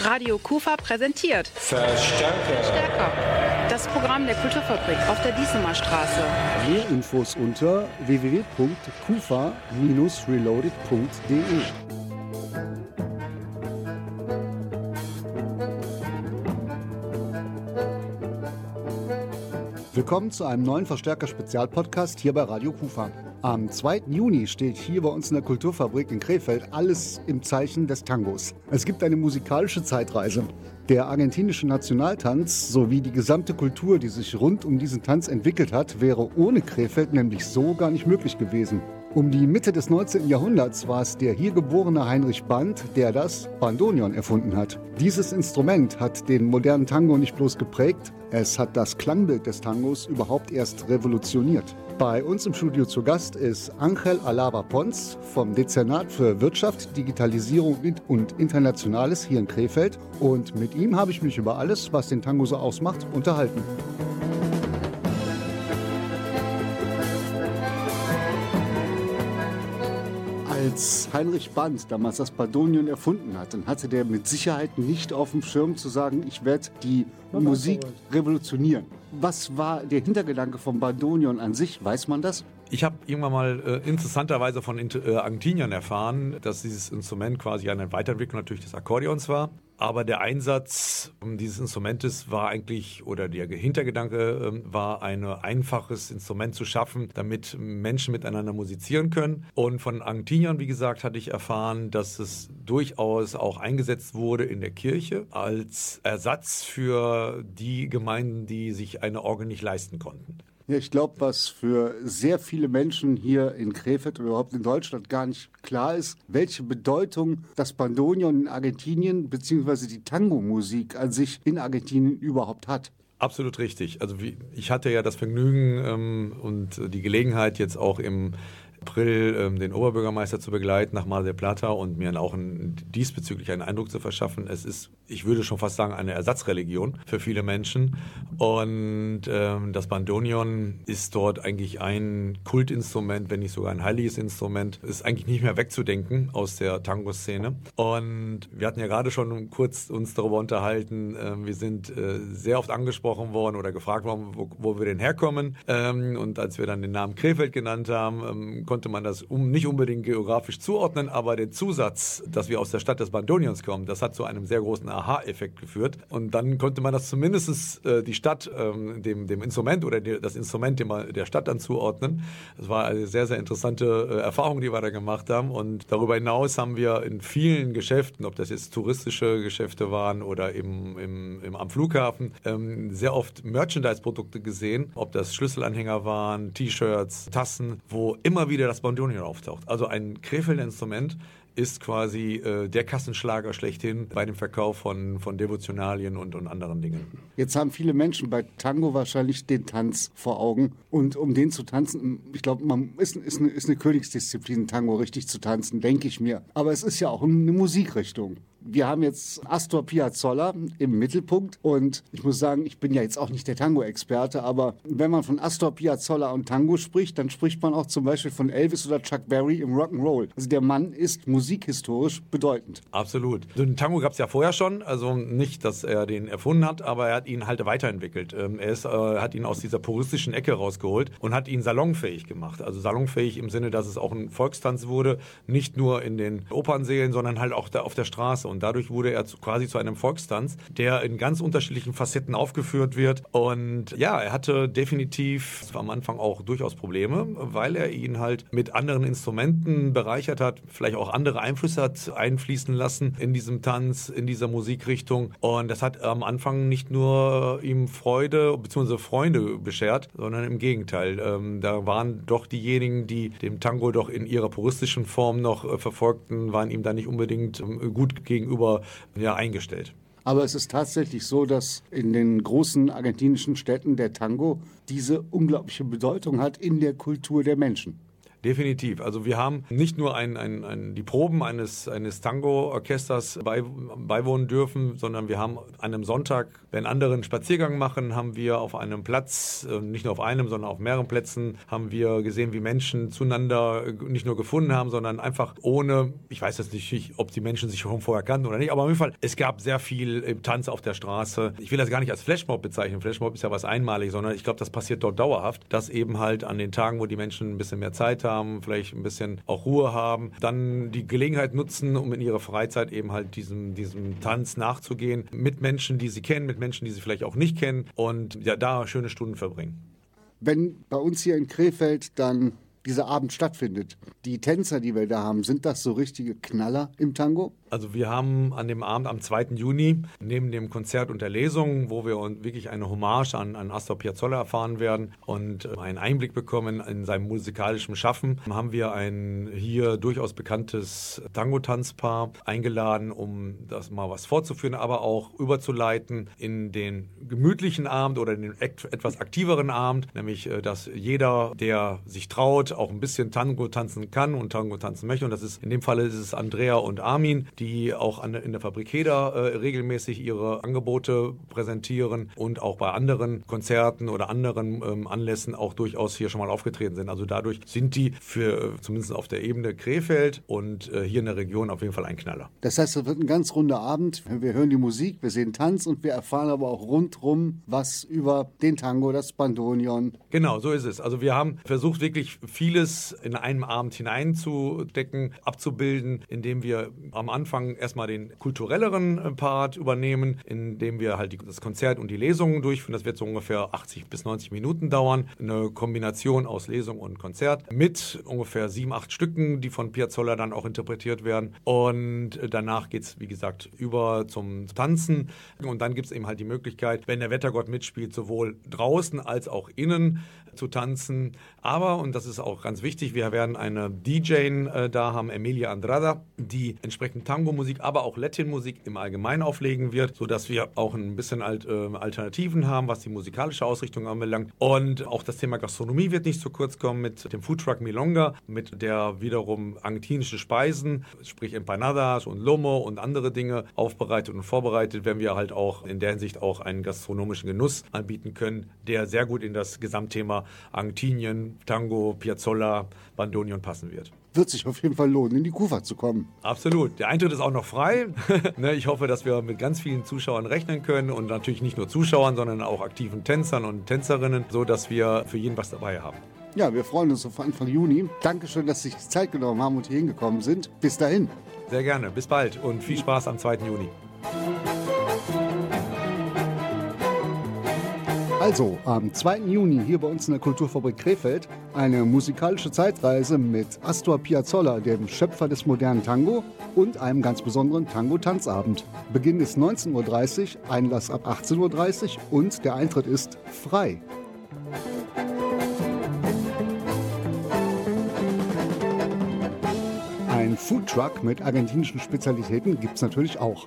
Radio Kufa präsentiert Verstärker. Stärker. Das Programm der Kulturfabrik auf der Diesemer Straße. Mehr Infos unter www.kufa-reloaded.de. Willkommen zu einem neuen Verstärker-Spezialpodcast hier bei Radio Kufa. Am 2. Juni steht hier bei uns in der Kulturfabrik in Krefeld alles im Zeichen des Tangos. Es gibt eine musikalische Zeitreise. Der argentinische Nationaltanz sowie die gesamte Kultur, die sich rund um diesen Tanz entwickelt hat, wäre ohne Krefeld nämlich so gar nicht möglich gewesen. Um die Mitte des 19. Jahrhunderts war es der hier geborene Heinrich Band, der das Bandoneon erfunden hat. Dieses Instrument hat den modernen Tango nicht bloß geprägt, es hat das Klangbild des Tangos überhaupt erst revolutioniert. Bei uns im Studio zu Gast ist Angel Alaba Pons vom Dezernat für Wirtschaft, Digitalisierung und Internationales hier in Krefeld. Und mit ihm habe ich mich über alles, was den Tango so ausmacht, unterhalten. Als Heinrich Band damals das Badonion erfunden hat, dann hatte der mit Sicherheit nicht auf dem Schirm zu sagen, ich werde die Musik revolutionieren. Was war der Hintergedanke vom Bandonion an sich? Weiß man das? Ich habe irgendwann mal äh, interessanterweise von äh, Argentiniern erfahren, dass dieses Instrument quasi eine Weiterentwicklung natürlich des Akkordeons war. Aber der Einsatz dieses Instrumentes war eigentlich, oder der Hintergedanke äh, war, ein einfaches Instrument zu schaffen, damit Menschen miteinander musizieren können. Und von Argentiniern, wie gesagt, hatte ich erfahren, dass es durchaus auch eingesetzt wurde in der Kirche als Ersatz für die Gemeinden, die sich eine Orgel nicht leisten konnten. Ja, ich glaube, was für sehr viele Menschen hier in Krefeld oder überhaupt in Deutschland gar nicht klar ist, welche Bedeutung das Bandonion in Argentinien bzw. die Tango-Musik an sich in Argentinien überhaupt hat. Absolut richtig. Also ich hatte ja das Vergnügen ähm, und die Gelegenheit jetzt auch im April ähm, den Oberbürgermeister zu begleiten nach Mar del Plata und mir auch ein, diesbezüglich einen Eindruck zu verschaffen. Es ist, ich würde schon fast sagen, eine Ersatzreligion für viele Menschen. Und ähm, das Bandonion ist dort eigentlich ein Kultinstrument, wenn nicht sogar ein heiliges Instrument. Ist eigentlich nicht mehr wegzudenken aus der Tango-Szene. Und wir hatten ja gerade schon kurz uns darüber unterhalten. Äh, wir sind äh, sehr oft angesprochen worden oder gefragt worden, wo, wo wir denn herkommen. Ähm, und als wir dann den Namen Krefeld genannt haben, ähm, konnte man das um, nicht unbedingt geografisch zuordnen, aber den Zusatz, dass wir aus der Stadt des Bandonions kommen, das hat zu einem sehr großen Aha-Effekt geführt. Und dann konnte man das zumindest äh, die Stadt, ähm, dem, dem Instrument oder die, das Instrument dem, der Stadt dann zuordnen. Das war eine sehr, sehr interessante äh, Erfahrung, die wir da gemacht haben. Und darüber hinaus haben wir in vielen Geschäften, ob das jetzt touristische Geschäfte waren oder im, im, im am Flughafen, ähm, sehr oft Merchandise-Produkte gesehen, ob das Schlüsselanhänger waren, T-Shirts, Tassen, wo immer wieder wieder das Bandonion auftaucht. Also ein Krefelder Instrument ist quasi äh, der Kassenschlager schlechthin bei dem Verkauf von, von Devotionalien und, und anderen Dingen. Jetzt haben viele Menschen bei Tango wahrscheinlich den Tanz vor Augen. Und um den zu tanzen, ich glaube, man ist, ist, eine, ist eine Königsdisziplin, Tango richtig zu tanzen, denke ich mir. Aber es ist ja auch eine Musikrichtung wir haben jetzt Astor Piazzolla im Mittelpunkt und ich muss sagen, ich bin ja jetzt auch nicht der Tango-Experte, aber wenn man von Astor Piazzolla und Tango spricht, dann spricht man auch zum Beispiel von Elvis oder Chuck Berry im Rock'n'Roll. Also der Mann ist musikhistorisch bedeutend. Absolut. Den Tango gab es ja vorher schon, also nicht, dass er den erfunden hat, aber er hat ihn halt weiterentwickelt. Ähm, er ist, äh, hat ihn aus dieser puristischen Ecke rausgeholt und hat ihn salonfähig gemacht. Also salonfähig im Sinne, dass es auch ein Volkstanz wurde, nicht nur in den Opernsälen, sondern halt auch da auf der Straße. Und dadurch wurde er zu, quasi zu einem Volkstanz, der in ganz unterschiedlichen Facetten aufgeführt wird. Und ja, er hatte definitiv am Anfang auch durchaus Probleme, weil er ihn halt mit anderen Instrumenten bereichert hat, vielleicht auch andere Einflüsse hat einfließen lassen in diesem Tanz, in dieser Musikrichtung. Und das hat am Anfang nicht nur ihm Freude bzw. Freunde beschert, sondern im Gegenteil. Ähm, da waren doch diejenigen, die dem Tango doch in ihrer puristischen Form noch äh, verfolgten, waren ihm da nicht unbedingt ähm, gut gegenüber gegenüber ja, eingestellt. Aber es ist tatsächlich so, dass in den großen argentinischen Städten der Tango diese unglaubliche Bedeutung hat in der Kultur der Menschen. Definitiv. Also wir haben nicht nur ein, ein, ein, die Proben eines, eines Tango-Orchesters bei, beiwohnen dürfen, sondern wir haben an einem Sonntag, wenn andere einen Spaziergang machen, haben wir auf einem Platz, äh, nicht nur auf einem, sondern auf mehreren Plätzen, haben wir gesehen, wie Menschen zueinander nicht nur gefunden haben, sondern einfach ohne, ich weiß jetzt nicht, ob die Menschen sich schon vorher kannten oder nicht, aber auf jeden Fall, es gab sehr viel Tanz auf der Straße. Ich will das gar nicht als Flashmob bezeichnen. Flashmob ist ja was Einmaliges, sondern ich glaube, das passiert dort dauerhaft, dass eben halt an den Tagen, wo die Menschen ein bisschen mehr Zeit haben, haben, vielleicht ein bisschen auch Ruhe haben, dann die Gelegenheit nutzen, um in ihrer Freizeit eben halt diesem, diesem Tanz nachzugehen, mit Menschen, die sie kennen, mit Menschen, die sie vielleicht auch nicht kennen und ja, da schöne Stunden verbringen. Wenn bei uns hier in Krefeld dann dieser Abend stattfindet. Die Tänzer, die wir da haben, sind das so richtige Knaller im Tango? Also wir haben an dem Abend am 2. Juni neben dem Konzert und der Lesung, wo wir wirklich eine Hommage an, an Astor Piazzolla erfahren werden und äh, einen Einblick bekommen in seinem musikalischen Schaffen, haben wir ein hier durchaus bekanntes Tango-Tanzpaar eingeladen, um das mal was vorzuführen, aber auch überzuleiten in den gemütlichen Abend oder in den etwas aktiveren Abend, nämlich äh, dass jeder, der sich traut, auch ein bisschen Tango tanzen kann und Tango tanzen möchte. Und das ist in dem Fall ist es Andrea und Armin, die auch an, in der Fabrik Heder äh, regelmäßig ihre Angebote präsentieren und auch bei anderen Konzerten oder anderen ähm, Anlässen auch durchaus hier schon mal aufgetreten sind. Also dadurch sind die für äh, zumindest auf der Ebene Krefeld und äh, hier in der Region auf jeden Fall ein Knaller. Das heißt, es wird ein ganz runder Abend. Wir hören die Musik, wir sehen Tanz und wir erfahren aber auch rundrum was über den Tango, das Bandonion. Genau, so ist es. Also wir haben versucht wirklich vieles in einem Abend hineinzudecken, abzubilden, indem wir am Anfang erstmal den kulturelleren äh, Part übernehmen, indem wir halt das Konzert und die Lesungen durchführen. Das wird so ungefähr 80 bis 90 Minuten dauern. Eine Kombination aus Lesung und Konzert mit ungefähr sieben, acht Stücken, die von Piazzolla dann auch interpretiert werden. Und äh, danach geht es, wie gesagt, über zum Tanzen. Und dann gibt es eben halt die Möglichkeit, wenn der Wettergott mitspielt, sowohl draußen als auch innen zu tanzen. Aber, und das ist auch ganz wichtig, wir werden eine DJ äh, da haben, Emilia Andrada, die entsprechend Tango-Musik, aber auch Latin-Musik im Allgemeinen auflegen wird, sodass wir auch ein bisschen Alt, äh, Alternativen haben, was die musikalische Ausrichtung anbelangt. Und auch das Thema Gastronomie wird nicht zu kurz kommen mit dem Foodtruck Milonga, mit der wiederum argentinische Speisen, sprich Empanadas und Lomo und andere Dinge aufbereitet und vorbereitet, wenn wir halt auch in der Hinsicht auch einen gastronomischen Genuss anbieten können, der sehr gut in das Gesamtthema Argentinien, Tango, Piazzolla, Bandonion passen wird wird sich auf jeden Fall lohnen, in die Kufa zu kommen. Absolut. Der Eintritt ist auch noch frei. Ne, ich hoffe, dass wir mit ganz vielen Zuschauern rechnen können und natürlich nicht nur Zuschauern, sondern auch aktiven Tänzern und Tänzerinnen, sodass wir für jeden was dabei haben. Ja, wir freuen uns auf Anfang Juni. Dankeschön, dass Sie sich Zeit genommen haben und hier hingekommen sind. Bis dahin. Sehr gerne. Bis bald und viel Spaß am 2. Juni. Also, am 2. Juni hier bei uns in der Kulturfabrik Krefeld eine musikalische Zeitreise mit Astor Piazzolla, dem Schöpfer des modernen Tango, und einem ganz besonderen Tango-Tanzabend. Beginn ist 19.30 Uhr, Einlass ab 18.30 Uhr und der Eintritt ist frei. Ein Foodtruck mit argentinischen Spezialitäten gibt es natürlich auch.